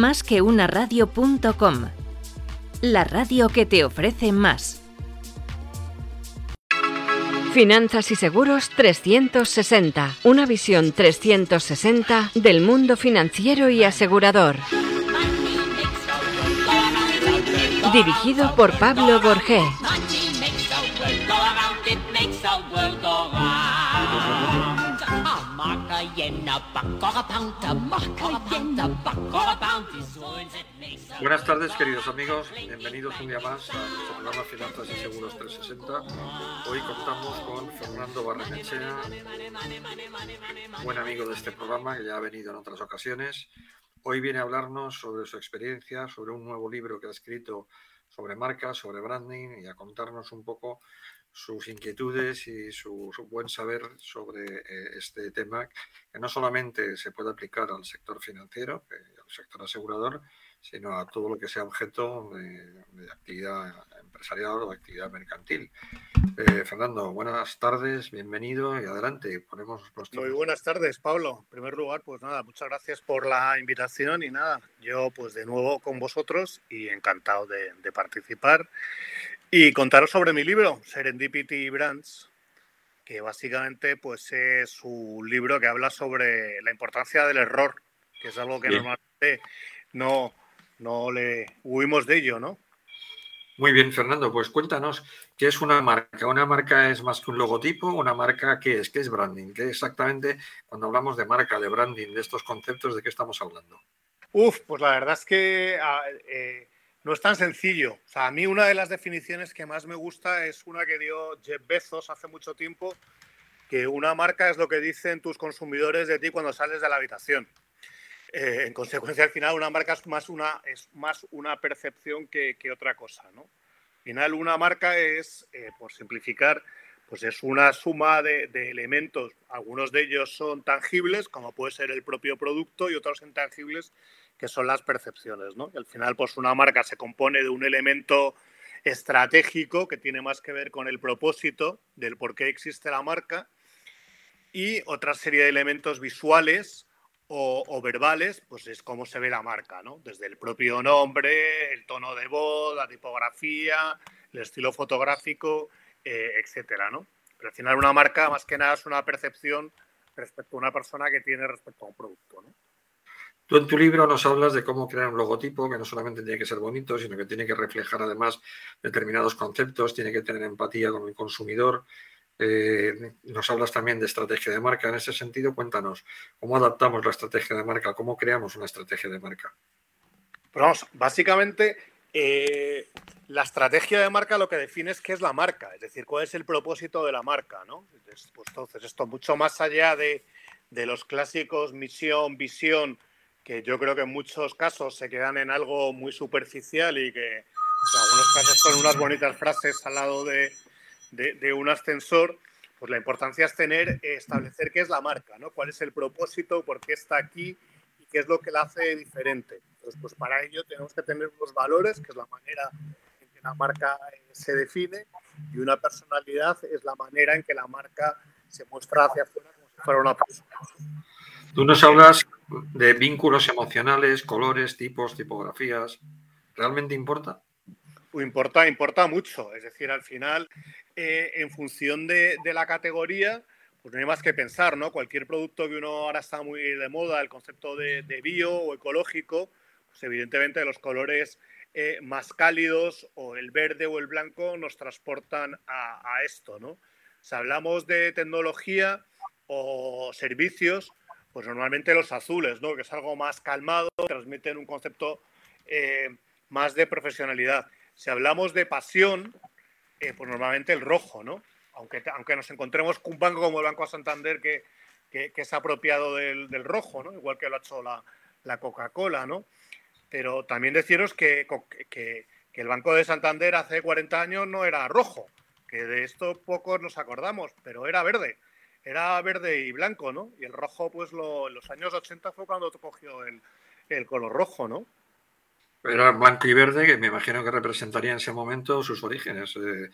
Más que una radio.com. La radio que te ofrece más. Finanzas y Seguros 360. Una visión 360 del mundo financiero y asegurador. Dirigido por Pablo Borgé. Buenas tardes, queridos amigos. Bienvenidos un día más a nuestro programa Finanzas y Seguros 360. Hoy contamos con Fernando Barrenechea, buen amigo de este programa que ya ha venido en otras ocasiones. Hoy viene a hablarnos sobre su experiencia, sobre un nuevo libro que ha escrito sobre marcas, sobre branding y a contarnos un poco sus inquietudes y su, buen saber sobre eh, este tema, que no solamente se puede aplicar al sector financiero, al sector asegurador, sino a todo lo que sea objeto de, actividad empresarial o de actividad mercantil. Eh, Fernando, buenas tardes, bienvenido y adelante. Ponemos Muy buenas tardes, Pablo. En primer lugar, pues nada, muchas gracias por la invitación y nada, yo pues de nuevo con vosotros y encantado de, de participar y contaros sobre mi libro, Serendipity Brands, que básicamente pues es un libro que habla sobre la importancia del error, que es algo que normalmente no, no le huimos de ello, ¿no? Muy bien, Fernando, pues cuéntanos qué es una marca. ¿Una marca es más que un logotipo? ¿Una marca qué es? ¿Qué es branding? ¿Qué exactamente cuando hablamos de marca, de branding, de estos conceptos, de qué estamos hablando? Uf, pues la verdad es que ah, eh, no es tan sencillo. O sea, a mí una de las definiciones que más me gusta es una que dio Jeff Bezos hace mucho tiempo, que una marca es lo que dicen tus consumidores de ti cuando sales de la habitación. Eh, en consecuencia, al final, una marca es más una, es más una percepción que, otra cosa. ¿no? Al final, una marca es, eh, por simplificar, pues es una suma de, de, elementos. Algunos de ellos son tangibles, como puede ser el propio producto, y otros intangibles, que son las percepciones. ¿no? Y al final, pues una marca se compone de un elemento estratégico que tiene más que ver con el propósito del por qué existe la marca y otra serie de elementos visuales o, verbales, pues es cómo se ve la marca, ¿no? Desde el propio nombre, el tono de voz, la tipografía, el estilo fotográfico, eh, etcétera, ¿no? Pero al final una marca más que nada es una percepción respecto a una persona que tiene respecto a un producto, ¿no? Tú en tu libro nos hablas de cómo crear un logotipo que no solamente tiene que ser bonito, sino que tiene que reflejar además determinados conceptos, tiene que tener empatía con el consumidor. Eh, nos hablas también de estrategia de marca. En ese sentido, cuéntanos cómo adaptamos la estrategia de marca, cómo creamos una estrategia de marca. Pues vamos, básicamente eh, la estrategia de marca lo que define es qué es la marca, es decir, cuál es el propósito de la marca, ¿no? Pues entonces, esto mucho más allá de, de los clásicos misión, visión, que yo creo que en muchos casos se quedan en algo muy superficial y que en algunos casos son unas bonitas frases al lado de, de, un ascensor, pues la importancia es tener, establecer qué es la marca, ¿no? cuál es el propósito, por qué está aquí y qué es lo que la hace diferente. Entonces, pues para ello tenemos que tener unos valores, que es la manera en que la marca eh, se define, y una personalidad es la manera en que la marca se muestra hacia afuera como si fuera una persona. Tú nos hablas de vínculos emocionales, colores, tipos, tipografías. ¿Realmente importa? Importa, importa mucho. Es decir, al final, eh, en función de, la categoría, pues no hay más que pensar, ¿no? Cualquier producto que uno ahora está muy de moda, el concepto de, bio o ecológico, pues evidentemente los colores eh, más cálidos o el verde o el blanco nos transportan a, a esto, ¿no? Si hablamos de tecnología o servicios, pues normalmente los azules, ¿no? que es algo más calmado, transmiten un concepto eh, más de profesionalidad. Si hablamos de pasión, eh, pues normalmente el rojo, ¿no? Aunque, aunque nos encontremos con un banco como el Banco Santander que, que, es apropiado del, del, rojo, ¿no? Igual que lo ha hecho la, la Coca-Cola, ¿no? Pero también deciros que, que, el Banco de Santander hace 40 años no era rojo, que de esto pocos nos acordamos, pero era verde era verde y blanco, ¿no? Y el rojo, pues en los años 80 fue cuando cogió el, el color rojo, ¿no? Era blanco y verde, que me imagino que representaría en ese momento sus orígenes. Eh.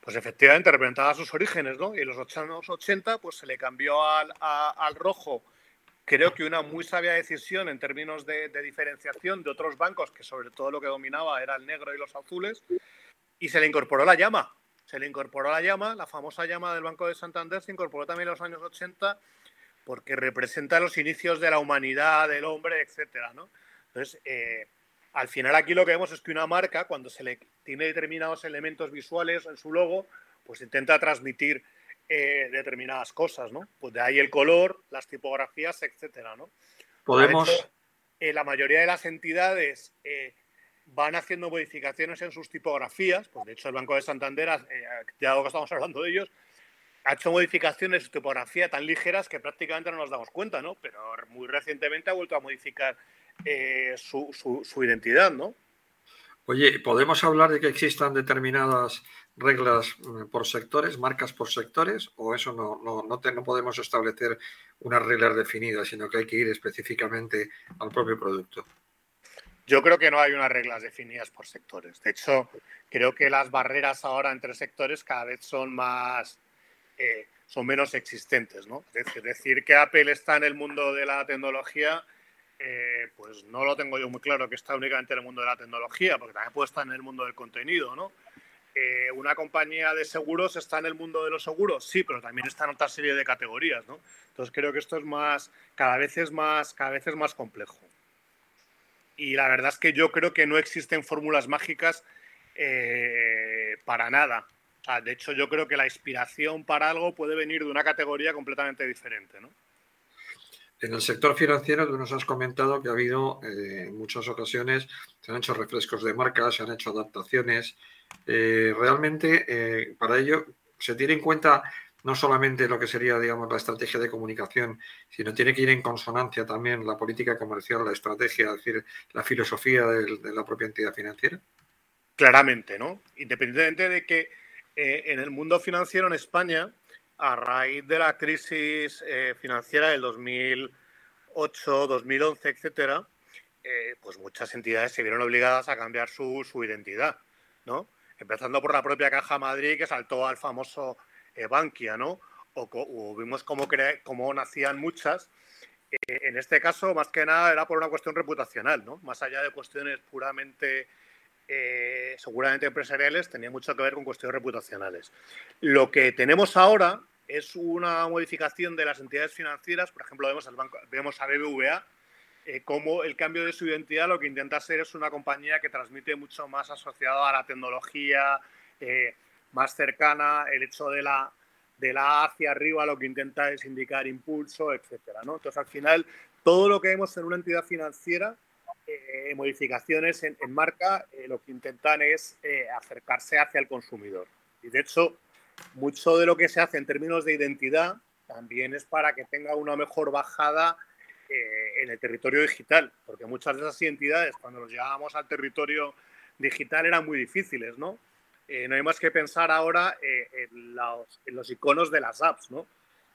Pues efectivamente representaba sus orígenes, ¿no? Y en los años 80 pues se le cambió al, al rojo creo que una muy sabia decisión en términos de, diferenciación de otros bancos, que sobre todo lo que dominaba era el negro y los azules, y se le incorporó la llama. Se le incorporó la llama, la famosa llama del Banco de Santander se incorporó también en los años 80 porque representa los inicios de la humanidad, del hombre, etcétera, ¿no? Entonces, eh, al final aquí lo que vemos es que una marca, cuando se le tiene determinados elementos visuales en su logo, pues intenta transmitir eh, determinadas cosas, ¿no? Pues de ahí el color, las tipografías, etcétera, ¿no? Podemos... Eh, la mayoría de las entidades van haciendo modificaciones en sus tipografías, pues de hecho el Banco de Santander, ya lo que estamos hablando de ellos, ha hecho modificaciones en su tipografía tan ligeras que prácticamente no nos damos cuenta, ¿no? Pero muy recientemente ha vuelto a modificar eh, su, su, identidad, ¿no? Oye, ¿podemos hablar de que existan determinadas reglas eh, por sectores, marcas por sectores, o eso no, no, no, no podemos establecer unas reglas definidas, sino que hay que ir específicamente al propio producto? Yo creo que no hay unas reglas definidas por sectores. De hecho, creo que las barreras ahora entre sectores cada vez son más, eh, son menos existentes. ¿no? Es decir, que Apple está en el mundo de la tecnología, eh, pues no lo tengo yo muy claro que está únicamente en el mundo de la tecnología, porque también puede estar en el mundo del contenido. ¿no? Eh, una compañía de seguros está en el mundo de los seguros, sí, pero también está en otra serie de categorías. ¿no? Entonces creo que esto es más, cada vez es más, cada vez es más complejo. Y la verdad es que yo creo que no existen fórmulas mágicas para nada de hecho, yo creo que la inspiración para algo puede venir de una categoría completamente diferente, ¿no? En el sector financiero, tú nos has comentado que ha habido eh, en muchas ocasiones, se han hecho refrescos de marca, se han hecho adaptaciones. Eh, realmente, eh, para ello, se tiene en cuenta no solamente lo que sería, digamos, la estrategia de comunicación, sino tiene que ir en consonancia también la política comercial, la estrategia, es decir, la filosofía de, la propia entidad financiera. Claramente, ¿no? Independientemente de que eh, en el mundo financiero en España, a raíz de la crisis eh, financiera del 2008, 2011, etcétera, eh, pues muchas entidades se vieron obligadas a cambiar su, identidad, ¿no? Empezando por la propia Caja Madrid, que saltó al famoso Bankia, ¿no? O, vimos cómo, cómo nacían muchas. en este caso, más que nada, era por una cuestión reputacional, ¿no? Más allá de cuestiones puramente eh, seguramente empresariales, tenía mucho que ver con cuestiones reputacionales. Lo que tenemos ahora es una modificación de las entidades financieras, por ejemplo, vemos, al banco, vemos a BBVA, eh, como el cambio de su identidad lo que intenta ser es una compañía que transmite mucho más asociado a la tecnología, eh, más cercana, el hecho de la, de la hacia arriba lo que intenta es indicar impulso, etcétera, ¿no? Entonces, al final, todo lo que vemos en una entidad financiera eh, modificaciones en, marca eh, lo que intentan es eh, acercarse hacia el consumidor. Y de hecho, mucho de lo que se hace en términos de identidad también es para que tenga una mejor bajada en el territorio digital, porque muchas de esas identidades, cuando los llevábamos al territorio digital, eran muy difíciles, ¿no? No hay más que pensar ahora en los, en, los, iconos de las apps, ¿no?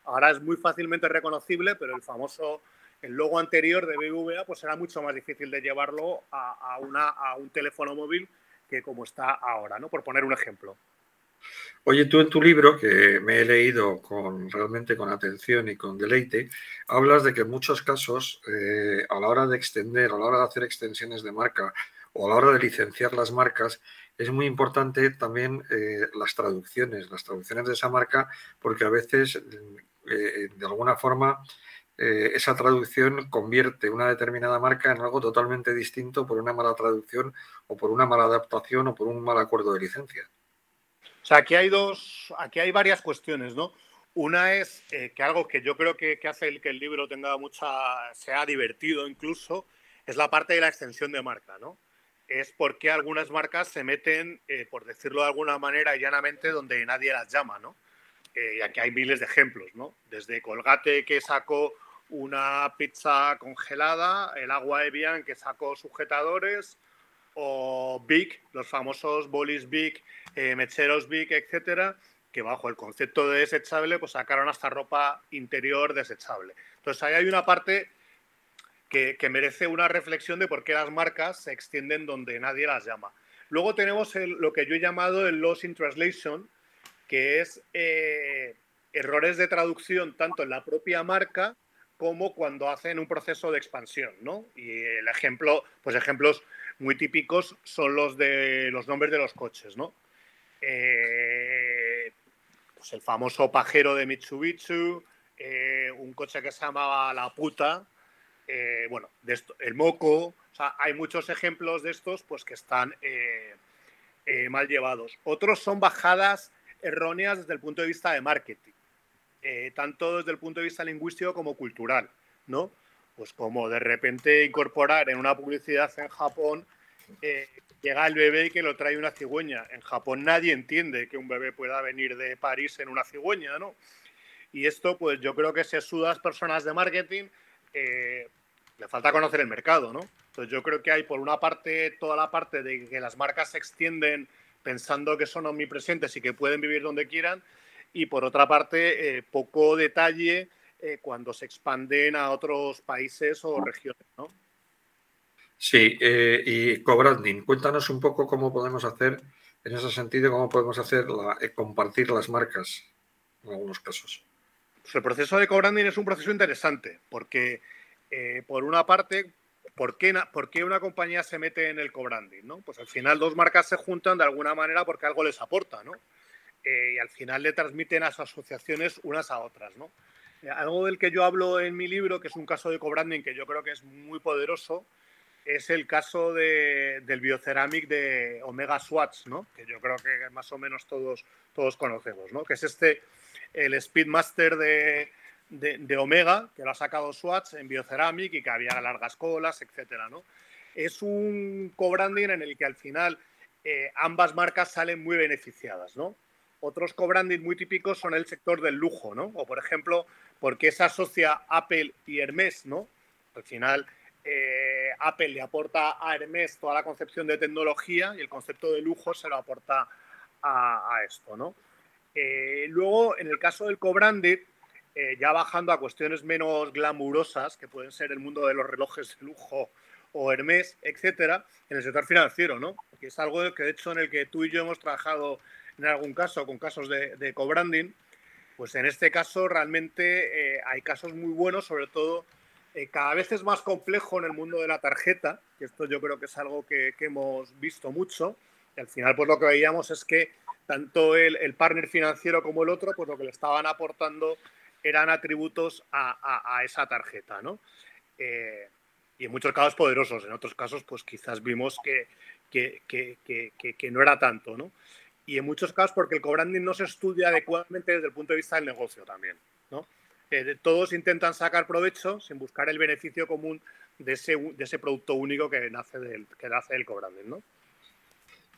Ahora es muy fácilmente reconocible, pero el famoso el logo anterior de BBVA pues era mucho más difícil de llevarlo a, una, a un teléfono móvil que como está ahora, ¿no? Por poner un ejemplo. Oye, tú en tu libro, que me he leído con, realmente con atención y con deleite, hablas de que en muchos casos, eh, a la hora de extender, a la hora de hacer extensiones de marca o a la hora de licenciar las marcas, es muy importante también eh, las traducciones, las traducciones de esa marca, porque a veces, eh, de alguna forma, eh, esa traducción convierte una determinada marca en algo totalmente distinto por una mala traducción o por una mala adaptación o por un mal acuerdo de licencia. O sea, aquí hay dos, aquí hay varias cuestiones, ¿no? Una es eh, que algo que yo creo que, hace el, que el libro tenga mucha, sea divertido incluso, es la parte de la extensión de marca, ¿no? Es porque algunas marcas se meten, eh, por decirlo de alguna manera, llanamente, donde nadie las llama, ¿no? y aquí hay miles de ejemplos, ¿no? Desde Colgate que sacó una pizza congelada, el agua Evian que sacó sujetadores, o Big, los famosos bolis Big, eh, mecheros Big, etcétera, que bajo el concepto de desechable, pues sacaron hasta ropa interior desechable. Entonces ahí hay una parte que, merece una reflexión de por qué las marcas se extienden donde nadie las llama. Luego tenemos lo que yo he llamado el loss in translation, que es eh, errores de traducción tanto en la propia marca como cuando hacen un proceso de expansión, ¿no? Y el ejemplo, pues ejemplos muy típicos son los de los nombres de los coches, ¿no? Eh, pues el famoso pajero de Mitsubishi, eh, un coche que se llamaba La Puta, eh, bueno, el Moco, o sea, hay muchos ejemplos de estos pues que están mal llevados. Otros son bajadas erróneas desde el punto de vista de marketing, tanto desde el punto de vista lingüístico como cultural, ¿no? Pues como de repente incorporar en una publicidad en Japón llega el bebé y que lo trae una cigüeña. En Japón nadie entiende que un bebé pueda venir de París en una cigüeña, ¿no? Y esto, pues yo creo que se suda a las personas de marketing, eh, le falta conocer el mercado, ¿no? Entonces yo creo que hay por una parte toda la parte de que las marcas se extienden pensando que son omnipresentes y que pueden vivir donde quieran, y por otra parte eh, poco detalle eh, cuando se expanden a otros países o regiones, ¿no? Sí, eh, y co-branding, cuéntanos un poco cómo podemos hacer, en ese sentido, cómo podemos hacer compartir las marcas en algunos casos. Pues el proceso de co-branding es un proceso interesante, porque eh, por una parte, ¿por qué, ¿por qué, una compañía se mete en el co-branding? ¿no? Pues al final dos marcas se juntan de alguna manera porque algo les aporta, ¿no? y al final le transmiten a sus asociaciones unas a otras, ¿no? algo del que yo hablo en mi libro, que es un caso de co-branding que yo creo que es muy poderoso, es el caso del bioceramic de Omega Swatch, ¿no? que yo creo que más o menos todos, todos conocemos, ¿no? que es este, el Speedmaster de, de, Omega, que lo ha sacado Swatch en bioceramic y que había largas colas, etc. ¿no? Es un co-branding en el que al final eh, ambas marcas salen muy beneficiadas. ¿no? Otros co-branding muy típicos son el sector del lujo, ¿no? o por ejemplo, porque se asocia Apple y Hermes, ¿no? Al final eh, Apple le aporta a Hermes toda la concepción de tecnología y el concepto de lujo se lo aporta a, esto, ¿no? Eh, luego, en el caso del co-branded, eh, ya bajando a cuestiones menos glamurosas, que pueden ser el mundo de los relojes de lujo o Hermes, etcétera, en el sector financiero, ¿no? Que es algo que, de hecho, en el que tú y yo hemos trabajado en algún caso con casos de, de co-branding, pues en este caso realmente hay casos muy buenos, sobre todo eh, cada vez es más complejo en el mundo de la tarjeta, que esto yo creo que es algo que, hemos visto mucho, y al final pues lo que veíamos es que tanto el, partner financiero como el otro, pues lo que le estaban aportando eran atributos a, esa tarjeta, ¿no? Eh, y en muchos casos poderosos, en otros casos pues quizás vimos que, que, que, no era tanto, ¿no? Y en muchos casos porque el co-branding no se estudia adecuadamente desde el punto de vista del negocio también, ¿no? todos intentan sacar provecho sin buscar el beneficio común de ese, de ese producto único que nace del, que nace del cobrante, ¿no?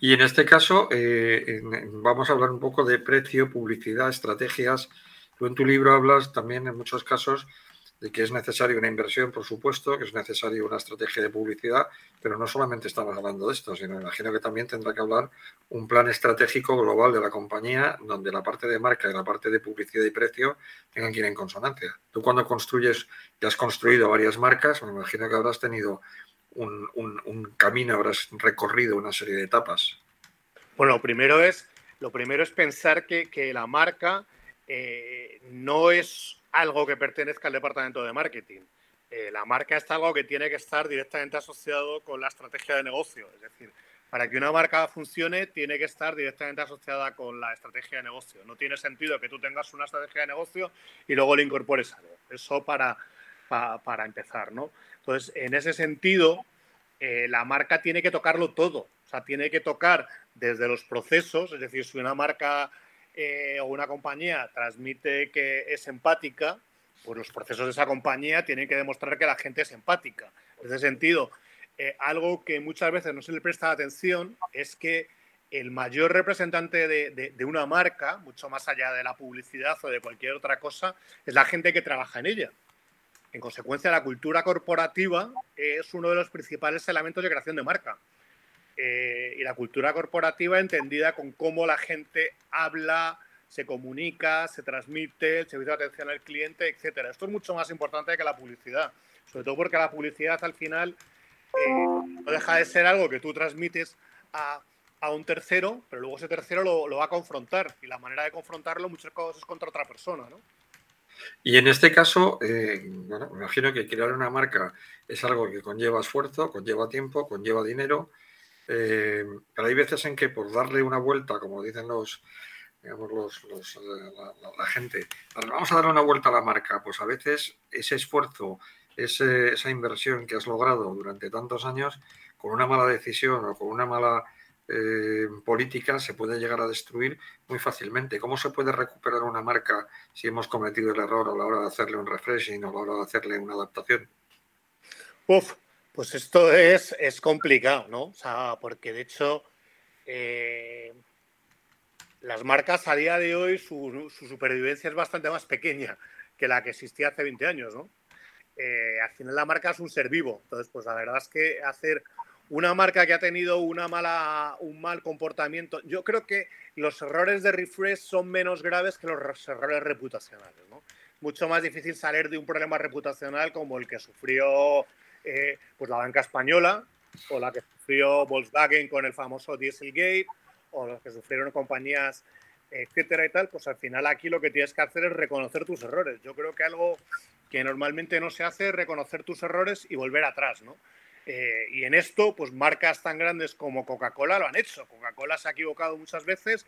Y en este caso, eh, vamos a hablar un poco de precio, publicidad, estrategias. Tú en tu libro hablas también en muchos casos de que es necesaria una inversión, por supuesto, que es necesaria una estrategia de publicidad, pero no solamente estamos hablando de esto, sino imagino que también tendrá que hablar un plan estratégico global de la compañía, donde la parte de marca y la parte de publicidad y precio tengan que ir en consonancia. Tú cuando construyes, y has construido varias marcas, me imagino que habrás tenido un, camino, habrás recorrido una serie de etapas. Bueno, lo primero es, lo primero es pensar que, la marca eh, no es algo que pertenezca al departamento de marketing. Eh, la marca es algo que tiene que estar directamente asociado con la estrategia de negocio. Es decir, para que una marca funcione, tiene que estar directamente asociada con la estrategia de negocio. No tiene sentido que tú tengas una estrategia de negocio y luego le incorpores algo. Eso para, para, empezar, ¿no? Entonces, en ese sentido, eh, la marca tiene que tocarlo todo. O sea, tiene que tocar desde los procesos, es decir, si una marca eh, o una compañía transmite que es empática, pues los procesos de esa compañía tienen que demostrar que la gente es empática. En ese sentido, eh, algo que muchas veces no se le presta atención es que el mayor representante de, una marca, mucho más allá de la publicidad o de cualquier otra cosa, es la gente que trabaja en ella. En consecuencia, la cultura corporativa es uno de los principales elementos de creación de marca. Eh, y la cultura corporativa entendida con cómo la gente habla, se comunica, se transmite, el servicio de atención al cliente, etc. Esto es mucho más importante que la publicidad, sobre todo porque la publicidad al final eh, no deja de ser algo que tú transmites a, un tercero, pero luego ese tercero lo, va a confrontar y la manera de confrontarlo muchas veces es contra otra persona, ¿no? Y en este caso, eh, bueno, me imagino que crear una marca es algo que conlleva esfuerzo, conlleva tiempo, conlleva dinero, eh, pero hay veces en que por darle una vuelta, como dicen los, digamos, los, la, gente, vamos a darle una vuelta a la marca, pues a veces ese esfuerzo, esa inversión que has logrado durante tantos años, con una mala decisión o con una mala eh, política se puede llegar a destruir muy fácilmente. ¿Cómo se puede recuperar una marca si hemos cometido el error a la hora de hacerle un refreshing o a la hora de hacerle una adaptación? Uf, pues esto es, es complicado, ¿no? O sea, porque de hecho eh, las marcas a día de hoy su, supervivencia es bastante más pequeña que la que existía hace 20 años, ¿no? Eh, al final la marca es un ser vivo, entonces pues la verdad es que hacer una marca que ha tenido una mala, un mal comportamiento. Yo creo que los errores de refresh son menos graves que los errores reputacionales. ¿no? Mucho más difícil salir de un problema reputacional como el que sufrió eh, pues la banca española o la que sufrió Volkswagen con el famoso Dieselgate o los que sufrieron compañías, etcétera y tal. Pues al final aquí lo que tienes que hacer es reconocer tus errores. Yo creo que algo que normalmente no se hace es reconocer tus errores y volver atrás, ¿no? Eh, y en esto, pues marcas tan grandes como Coca-Cola lo han hecho. Coca-Cola se ha equivocado muchas veces,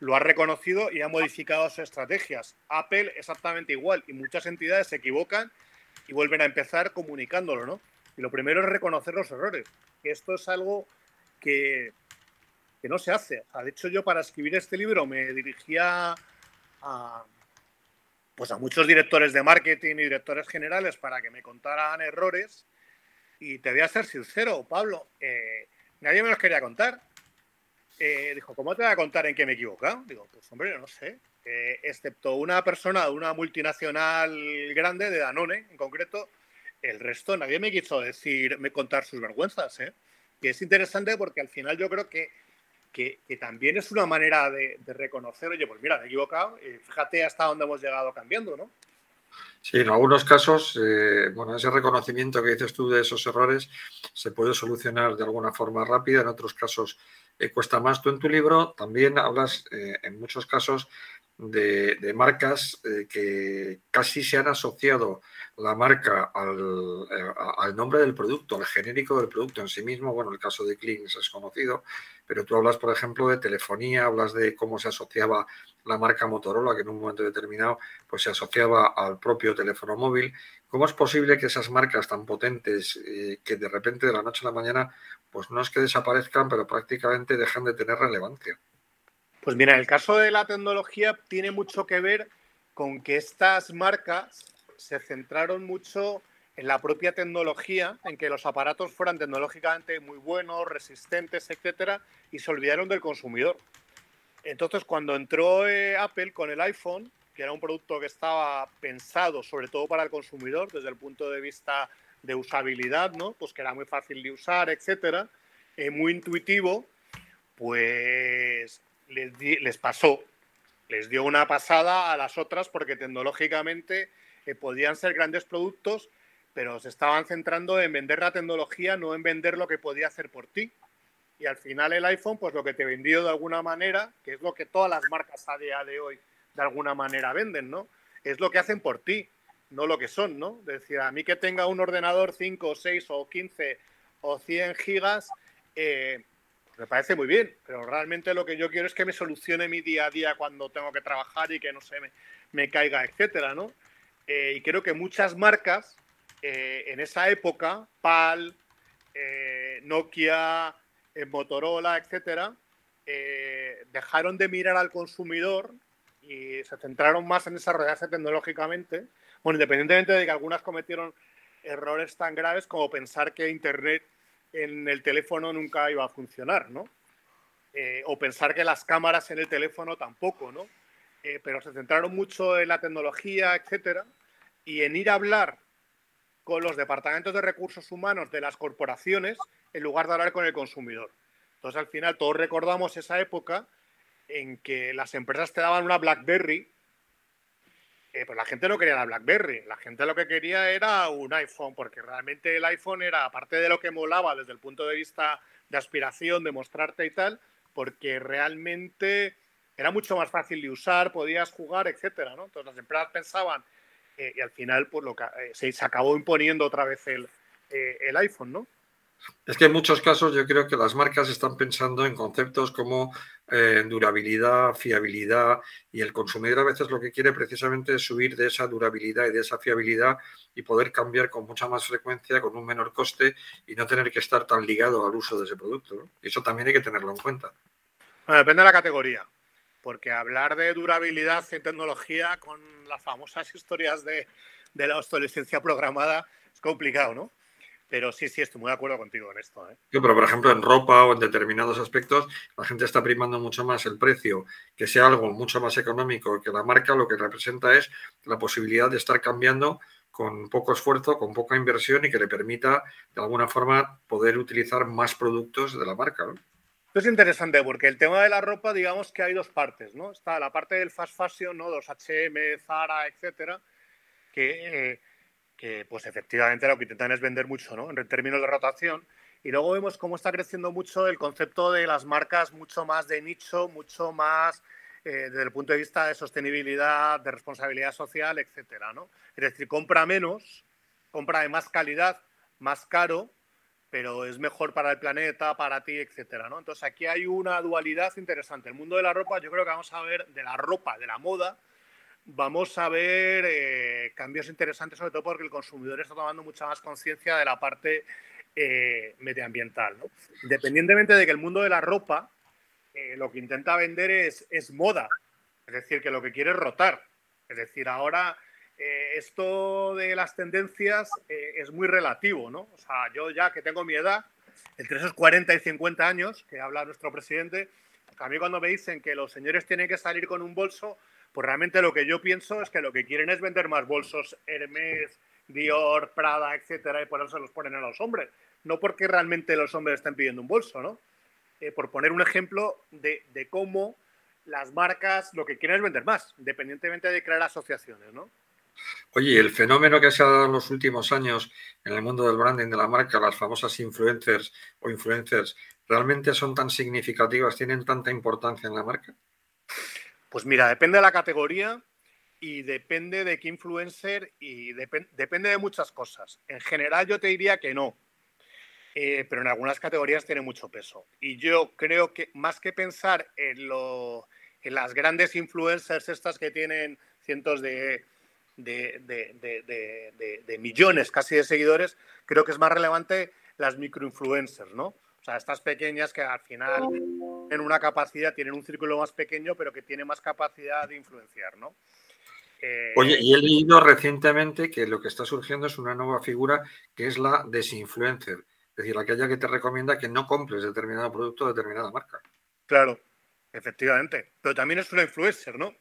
lo ha reconocido y ha modificado sus estrategias. Apple exactamente igual y muchas entidades se equivocan y vuelven a empezar comunicándolo, ¿no? Y lo primero es reconocer los errores. Esto es algo que, que no se hace. de hecho, yo para escribir este libro me dirigía a, pues a muchos directores de marketing y directores generales para que me contaran errores y te voy a ser sincero, Pablo, eh, nadie me los quería contar. Eh, dijo, ¿cómo te voy a contar en qué me he equivocado? Digo, pues hombre, no sé. Eh, excepto una persona de una multinacional grande, de Danone en concreto, el resto nadie me quiso decir, me contar sus vergüenzas. ¿eh? Que es interesante porque al final yo creo que, que, también es una manera de, reconocer, oye, pues mira, me he equivocado, fíjate hasta dónde hemos llegado cambiando, ¿no? Sí, en algunos casos, eh, bueno, ese reconocimiento que dices tú de esos errores se puede solucionar de alguna forma rápida, en otros casos eh, cuesta más. Tú en tu libro también hablas eh, en muchos casos de, marcas que casi se han asociado la marca al, al, nombre del producto, al genérico del producto en sí mismo. Bueno, el caso de Kleenex es conocido, pero tú hablas, por ejemplo, de telefonía, hablas de cómo se asociaba la marca Motorola, que en un momento determinado pues, se asociaba al propio teléfono móvil. ¿Cómo es posible que esas marcas tan potentes, eh, que de repente de la noche a la mañana, pues no es que desaparezcan, pero prácticamente dejan de tener relevancia? Pues mira, el caso de la tecnología tiene mucho que ver con que estas marcas se centraron mucho en la propia tecnología, en que los aparatos fueran tecnológicamente muy buenos, resistentes, etcétera, y se olvidaron del consumidor. Entonces, cuando entró eh, Apple con el iPhone, que era un producto que estaba pensado sobre todo para el consumidor desde el punto de vista de usabilidad, ¿no? Pues que era muy fácil de usar, etcétera, eh, muy intuitivo, pues les, pasó, les dio una pasada a las otras porque tecnológicamente eh, podían ser grandes productos, pero se estaban centrando en vender la tecnología, no en vender lo que podía hacer por ti y al final el iPhone, pues lo que te vendió de alguna manera, que es lo que todas las marcas a día de hoy de alguna manera venden, ¿no? Es lo que hacen por ti, no lo que son, ¿no? Es decir, a mí que tenga un ordenador 5, 6 o 15 o 100 gigas, eh, me parece muy bien, pero realmente lo que yo quiero es que me solucione mi día a día cuando tengo que trabajar y que no se me, me caiga, etcétera, ¿no? Eh, y creo que muchas marcas eh, en esa época, PAL, Nokia, en Motorola, etcétera, eh, dejaron de mirar al consumidor y se centraron más en desarrollarse tecnológicamente. Bueno, independientemente de que algunas cometieron errores tan graves como pensar que Internet en el teléfono nunca iba a funcionar, ¿no? Eh, o pensar que las cámaras en el teléfono tampoco, ¿no? Eh, pero se centraron mucho en la tecnología, etcétera, y en ir a hablar con los departamentos de recursos humanos de las corporaciones en lugar de hablar con el consumidor. Entonces, al final, todos recordamos esa época en que las empresas te daban una BlackBerry, eh, pues la gente no quería la BlackBerry, la gente lo que quería era un iPhone, porque realmente el iPhone era, aparte de lo que molaba desde el punto de vista de aspiración, de mostrarte y tal, porque realmente era mucho más fácil de usar, podías jugar, etcétera, ¿no? Entonces las empresas pensaban y al final pues, lo se, se, acabó imponiendo otra vez el, el iPhone, ¿no? Es que en muchos casos yo creo que las marcas están pensando en conceptos como eh, durabilidad, fiabilidad y el consumidor a veces lo que quiere precisamente es subir de esa durabilidad y de esa fiabilidad y poder cambiar con mucha más frecuencia, con un menor coste y no tener que estar tan ligado al uso de ese producto. Y eso también hay que tenerlo en cuenta. depende de la categoría, porque hablar de durabilidad en tecnología con las famosas historias de, de la obsolescencia programada es complicado, ¿no? Pero sí, sí, estoy muy de acuerdo contigo en esto. ¿eh? pero por ejemplo en ropa o en determinados aspectos, la gente está primando mucho más el precio, que sea algo mucho más económico, que la marca lo que representa es la posibilidad de estar cambiando con poco esfuerzo, con poca inversión y que le permita de alguna forma poder utilizar más productos de la marca. ¿no? Esto es interesante porque el tema de la ropa, digamos que hay dos partes, ¿no? Está la parte del fast fashion, ¿no? Los H&M, Zara, etcétera, que... Eh, que pues efectivamente lo que intentan es vender mucho, ¿no? En términos de rotación. Y luego vemos cómo está creciendo mucho el concepto de las marcas mucho más de nicho, mucho más eh, desde el punto de vista de sostenibilidad, de responsabilidad social, etcétera, ¿no? Es decir, compra menos, compra de más calidad, más caro, pero es mejor para el planeta, para ti, etcétera, ¿no? Entonces aquí hay una dualidad interesante. El mundo de la ropa, yo creo que vamos a ver de la ropa, de la moda, vamos a ver eh, cambios interesantes, sobre todo porque el consumidor está tomando mucha más conciencia de la parte eh, medioambiental. Independientemente de que el mundo de la ropa eh, lo que intenta vender es, es, moda, es decir, que lo que quiere es rotar. Es decir, ahora esto de las tendencias es muy relativo. ¿no? O sea, yo ya que tengo mi edad, entre esos 40 y 50 años que habla nuestro presidente, a mí cuando me dicen que los señores tienen que salir con un bolso, pues realmente lo que yo pienso es que lo que quieren es vender más bolsos Hermes, Dior, Prada, etcétera, y por eso los ponen a los hombres. No porque realmente los hombres estén pidiendo un bolso, ¿no? Eh, por poner un ejemplo de, cómo las marcas lo que quieren es vender más, independientemente de crear asociaciones, ¿no? Oye, el fenómeno que se ha dado en los últimos años en el mundo del branding de la marca, las famosas influencers o influencers, ¿realmente son tan significativas, tienen tanta importancia en la marca? Pues mira, depende de la categoría y depende de qué influencer y depende de muchas cosas. En general yo te diría que no, eh, pero en algunas categorías tiene mucho peso. Y yo creo que más que pensar en, las grandes influencers estas que tienen cientos de, de, millones casi de seguidores, creo que es más relevante las microinfluencers, ¿no? O sea, estas pequeñas que al final tienen una capacidad, tienen un círculo más pequeño, pero que tiene más capacidad de influenciar, ¿no? Eh, Oye, y he leído recientemente que lo que está surgiendo es una nueva figura que es la desinfluencer, es decir, aquella que te recomienda que no compres determinado producto de determinada marca. Claro, efectivamente, pero también es una influencer, ¿no?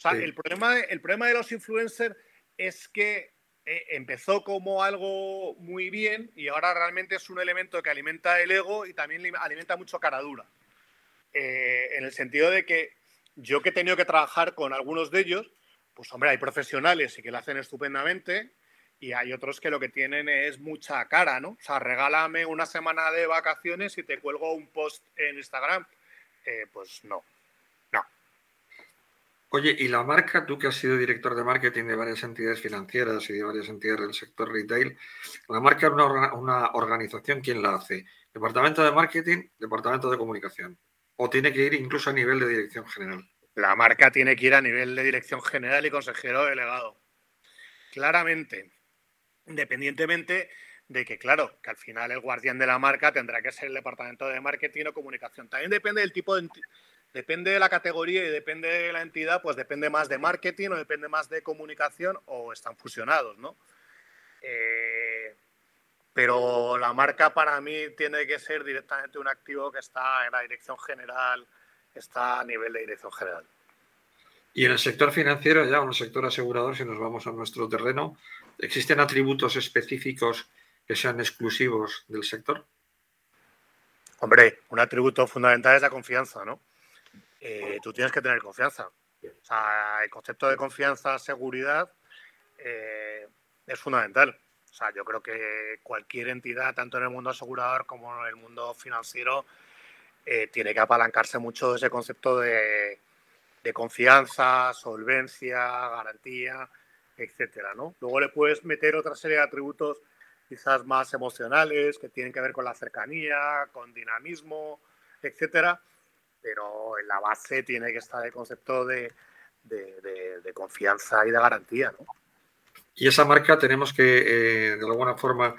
O sea, el, problema el problema de los influencers es que eh, empezó como algo muy bien y ahora realmente es un elemento que alimenta el ego y también alimenta mucho cara dura. Eh, en el sentido de que yo que he tenido que trabajar con algunos de ellos, pues hombre, hay profesionales y que lo hacen estupendamente y hay otros que lo que tienen es mucha cara, ¿no? O sea, regálame una semana de vacaciones y te cuelgo un post en Instagram. Eh, pues no, Oye, y la marca, tú que has sido director de marketing de varias entidades financieras y de varias entidades del sector retail, la marca es una, organización, ¿quién la hace? ¿Departamento de marketing, departamento de comunicación? ¿O tiene que ir incluso a nivel de dirección general? La marca tiene que ir a nivel de dirección general y consejero delegado. Claramente, independientemente de que, claro, que al final el guardián de la marca tendrá que ser el departamento de marketing o comunicación. También depende del tipo de Depende de la categoría y depende de la entidad, pues depende más de marketing o depende más de comunicación o están fusionados, ¿no? Eh, pero la marca para mí tiene que ser directamente un activo que está en la dirección general, está a nivel de dirección general. Y en el sector financiero, ya en el sector asegurador, si nos vamos a nuestro terreno, ¿existen atributos específicos que sean exclusivos del sector? Hombre, un atributo fundamental es la confianza, ¿no? Eh, tú tienes que tener confianza. O sea, el concepto de confianza, seguridad, eh, es fundamental. O sea, yo creo que cualquier entidad, tanto en el mundo asegurador como en el mundo financiero, eh, tiene que apalancarse mucho de ese concepto de, confianza, solvencia, garantía, etcétera, ¿no? Luego le puedes meter otra serie de atributos quizás más emocionales que tienen que ver con la cercanía, con dinamismo, etcétera, pero en la base tiene que estar el concepto de, de, confianza y de garantía, ¿no? Y esa marca tenemos que, eh, de alguna forma,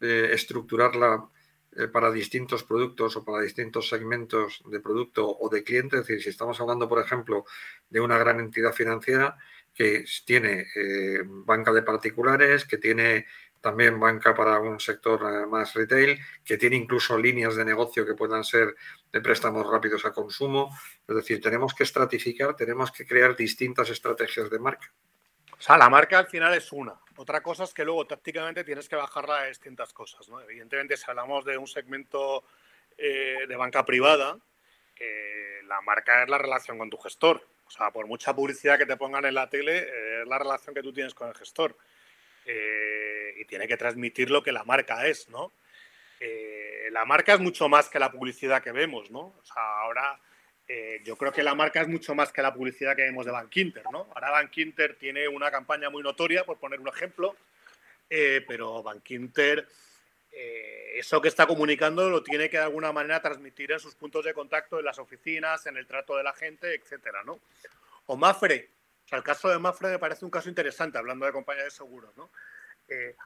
eh, estructurarla eh, para distintos productos o para distintos segmentos de producto o de cliente. Es decir, si estamos hablando, por ejemplo, de una gran entidad financiera que tiene banca de particulares, que tiene también banca para un sector más retail, que tiene incluso líneas de negocio que puedan ser de préstamos rápidos a consumo. Es decir, tenemos que estratificar, tenemos que crear distintas estrategias de marca. O sea, la marca al final es una. Otra cosa es que luego tácticamente tienes que bajarla a distintas cosas. ¿no? Evidentemente, si hablamos de un segmento eh, de banca privada, eh, la marca es la relación con tu gestor. O sea, por mucha publicidad que te pongan en la tele, eh, es la relación que tú tienes con el gestor. Y tiene que transmitir lo que la marca es, ¿no? la marca es mucho más que la publicidad que vemos, ¿no? O sea, ahora eh, yo creo que la marca es mucho más que la publicidad que vemos de Bank Inter, ¿no? Ahora Bank Inter tiene una campaña muy notoria, por poner un ejemplo, eh, pero Bank Inter, eh, eso que está comunicando lo tiene que de alguna manera transmitir en sus puntos de contacto, en las oficinas, en el trato de la gente, etcétera, ¿no? O Mafre, o sea, el caso de Mafre me parece un caso interesante, hablando de compañías de seguros, ¿no?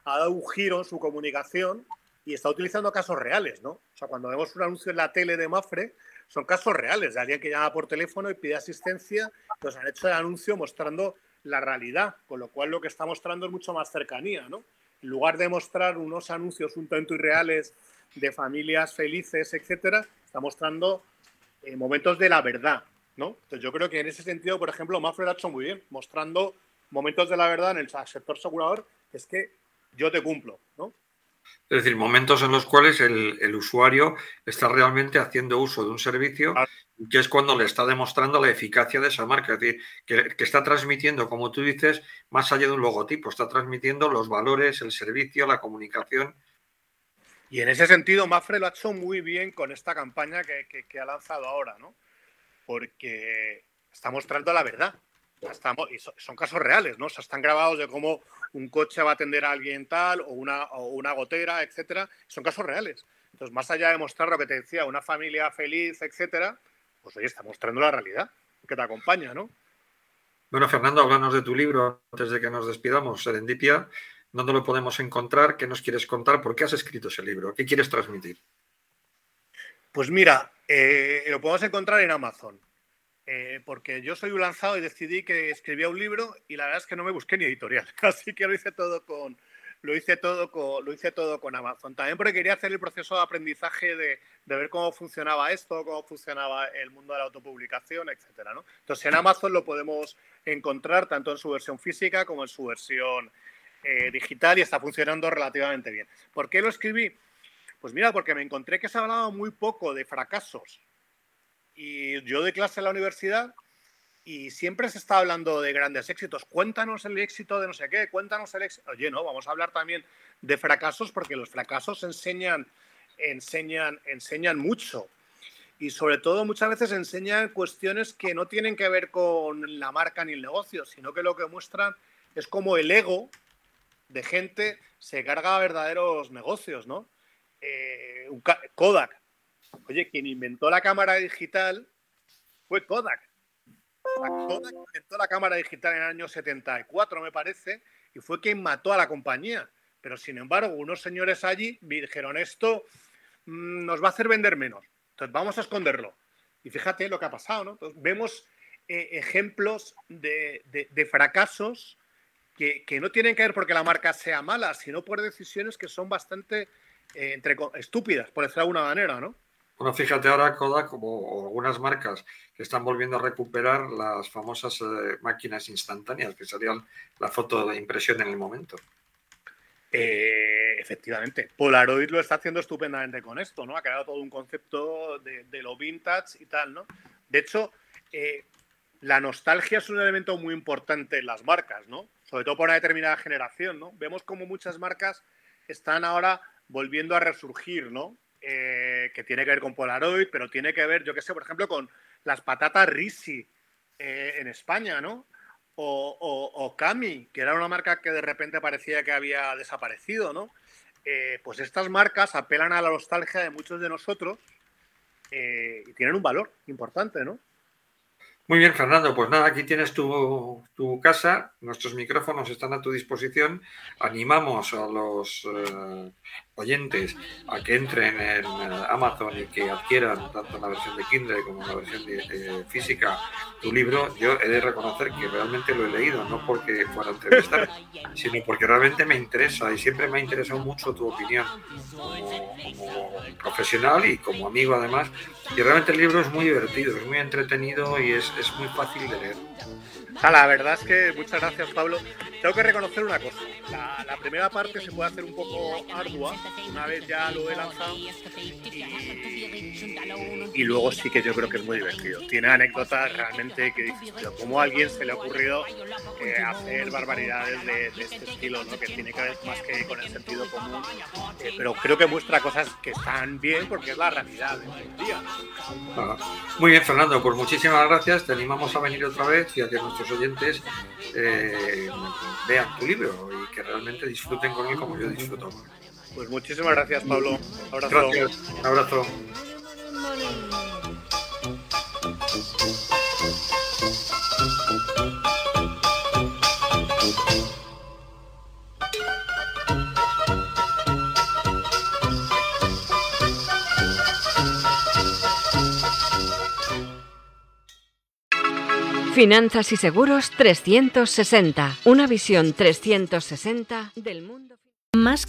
ha dado un giro en su comunicación y está utilizando casos reales, ¿no? O sea, cuando vemos un anuncio en la tele de Mafre, son casos reales de alguien que llama por teléfono y pide asistencia, pues han hecho el anuncio mostrando la realidad, con lo cual lo que está mostrando es mucho más cercanía, ¿no? En lugar de mostrar unos anuncios un tanto irreales de familias felices, etcétera, está mostrando eh, momentos de la verdad, ¿no? Entonces yo creo que en ese sentido, por ejemplo, Mafre lo ha hecho muy bien, mostrando momentos de la verdad en el sector asegurador, es que yo te cumplo, ¿no? Es decir, momentos en los cuales el, usuario está realmente haciendo uso de un servicio, que es cuando le está demostrando la eficacia de esa marca. Es decir, que, está transmitiendo, como tú dices, más allá de un logotipo, está transmitiendo los valores, el servicio, la comunicación. Y en ese sentido, Mafre lo ha hecho muy bien con esta campaña que, ha lanzado ahora, ¿no? Porque está mostrando la verdad. Estamos, y son, casos reales, ¿no? O sea, están grabados de cómo un coche va a atender a alguien tal o una, o una gotera, etcétera. Son casos reales. Entonces, más allá de mostrar lo que te decía, una familia feliz, etcétera, pues oye, está mostrando la realidad que te acompaña, ¿no? Bueno, Fernando, háblanos de tu libro antes de que nos despidamos, Serendipia. ¿Dónde lo podemos encontrar? ¿Qué nos quieres contar? ¿Por qué has escrito ese libro? ¿Qué quieres transmitir? Pues mira, eh, lo podemos encontrar en Amazon. Eh, porque yo soy un lanzado y decidí que escribía un libro y la verdad es que no me busqué ni editorial, así que lo hice todo con lo hice todo con, lo hice todo con Amazon. También porque quería hacer el proceso de aprendizaje de, ver cómo funcionaba esto, cómo funcionaba el mundo de la autopublicación, etcétera, ¿no? Entonces en Amazon lo podemos encontrar tanto en su versión física como en su versión eh, digital y está funcionando relativamente bien. ¿Por qué lo escribí? Pues mira, porque me encontré que se hablaba muy poco de fracasos y yo doy clase en la universidad y siempre se está hablando de grandes éxitos. Cuéntanos el éxito de no sé qué, cuéntanos el éxito. Oye, no, vamos a hablar también de fracasos porque los fracasos enseñan, enseñan, enseñan mucho. Y sobre todo muchas veces enseñan cuestiones que no tienen que ver con la marca ni el negocio, sino que lo que muestran es como el ego de gente se carga verdaderos negocios, ¿no? Eh, Kodak, Oye, quien inventó la cámara digital fue Kodak. Kodak inventó la cámara digital en el año 74, me parece, y fue quien mató a la compañía. Pero sin embargo, unos señores allí dijeron esto mm, nos va a hacer vender menos. Entonces vamos a esconderlo. Y fíjate lo que ha pasado, ¿no? vemos eh, ejemplos de, fracasos que, no tienen que ver porque la marca sea mala, sino por decisiones que son bastante eh, entre, estúpidas, por decirlo de alguna manera, ¿no? Bueno, fíjate ahora, Kodak, como algunas marcas que están volviendo a recuperar las famosas eh, máquinas instantáneas, que serían la foto de impresión en el momento. Eh, efectivamente, Polaroid lo está haciendo estupendamente con esto, ¿no? Ha creado todo un concepto de, lo vintage y tal, ¿no? De hecho, eh, la nostalgia es un elemento muy importante en las marcas, ¿no? Sobre todo por una determinada generación, ¿no? Vemos como muchas marcas están ahora volviendo a resurgir, ¿no? Eh, que tiene que ver con Polaroid, pero tiene que ver, yo qué sé, por ejemplo, con las patatas Risi eh, en España, ¿no? o, o, Kami, que era una marca que de repente parecía que había desaparecido, ¿no? Eh, pues estas marcas apelan a la nostalgia de muchos de nosotros y tienen un valor importante, ¿no? Muy bien, Fernando. Pues nada, aquí tienes tu, casa, nuestros micrófonos están a tu disposición. Animamos a los eh, oyentes a que entren en eh, Amazon y que adquieran tanto la versión de Kindle como la versión de, física tu libro. Yo he de reconocer que realmente lo he leído, no porque fuera a entrevistar, sino porque realmente me interesa y siempre me ha interesado mucho tu opinión como, profesional y como amigo además. Y realmente el libro es muy divertido, es muy entretenido y es, es muy fácil de leer. La verdad es que muchas gracias Pablo. Tengo que reconocer una cosa. La, primera parte se puede hacer un poco ardua, una vez ya lo he lanzado. Y, luego sí que yo creo que es muy divertido. Tiene anécdotas realmente que dices, ¿cómo a alguien se le ha ocurrido eh, hacer barbaridades de, este estilo, ¿no? que tiene que ver más que con el sentido común? Eh, pero creo que muestra cosas que están bien porque es la realidad día. Muy bien, Fernando, pues muchísimas gracias. Te animamos a venir otra vez y a que nuestros oyentes eh, vean tu libro y que realmente disfruten con él como yo disfruto. Pues muchísimas gracias, Pablo. Abrazo. Gracias. Un abrazo. Finanzas y Seguros 360. Una visión 360 del mundo. Más